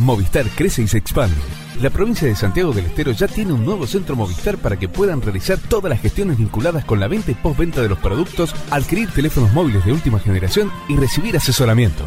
Movistar crece y se expande. La provincia de Santiago del Estero ya tiene un nuevo centro Movistar para que puedan realizar todas las gestiones vinculadas con la venta y postventa de los productos, adquirir teléfonos móviles de última generación y recibir asesoramiento.